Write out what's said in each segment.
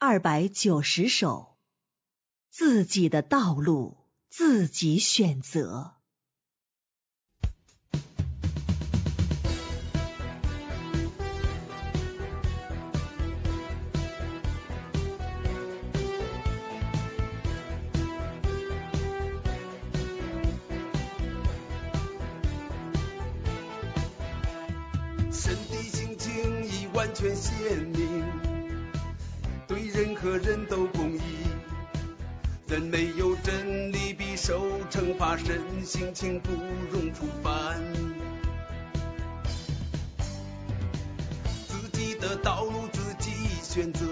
二百九十首，自己的道路自己选择。神的心情已完全鲜明，任何人都公义。人没有真理，必受惩罚。神性情不容触犯，自己的道路自己选择，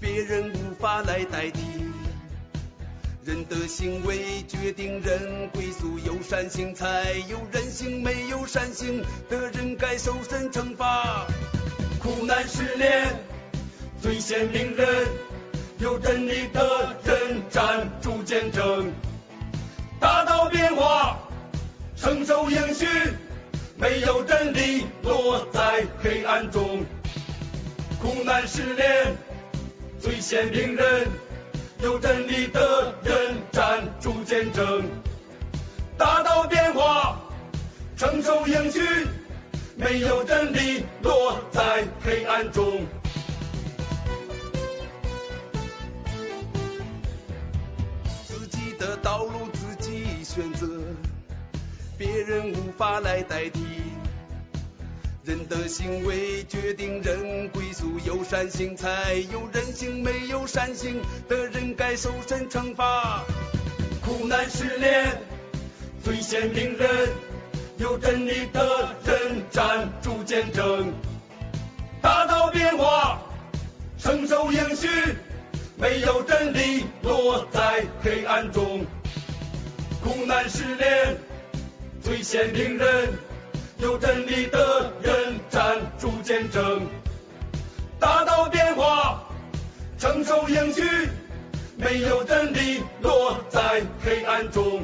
别人无法来代替。人的行为决定人归宿，有善行才有人性，没有善行的人该受神惩罚。苦难失恋，最先令人有真理的人站住见证，大道变化，承受应许，没有真理落在黑暗中。苦难失恋，最先令人。有真理的人站住见证，大道变化，承受应许，没有真理落在黑暗中。的道路自己选择，别人无法来代替。人的行为决定人归宿，有善行才有人性，没有善行的人该受神惩罚。苦难失恋，最先明人有真理的人站住见证，大道变化，承受应许，没有真理落在黑暗中。苦难失恋，最先令人。有真理的人站住见证，大道变化，承受应许，没有真理落在黑暗中。